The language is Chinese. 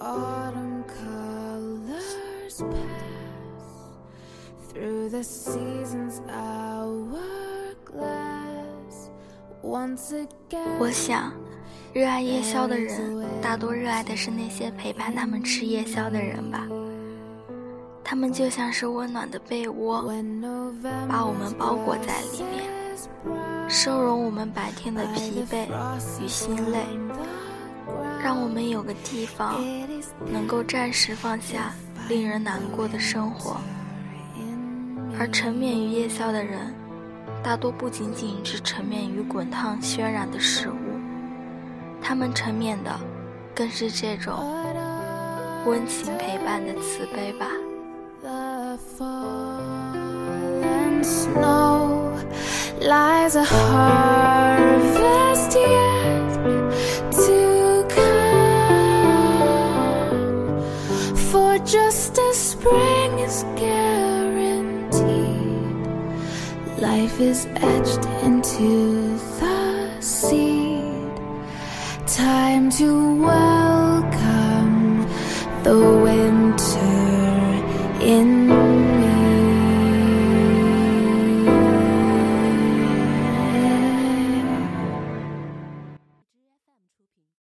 autumn colors pass through the season's hourglass once again 我想热爱夜宵的人大多热爱的是那些陪伴他们吃夜宵的人吧他们就像是温暖的被窝把我们包裹在里面收容我们白天的疲惫与心累。让我们有个地方能够暂时放下令人难过的生活。而沉湎于夜宵的人，大多不仅仅是沉湎于滚烫渲染的食物，他们沉湎的，更是这种温情陪伴的慈悲吧。just as spring is guaranteed, life is etched into the seed. Time to welcome the winter in.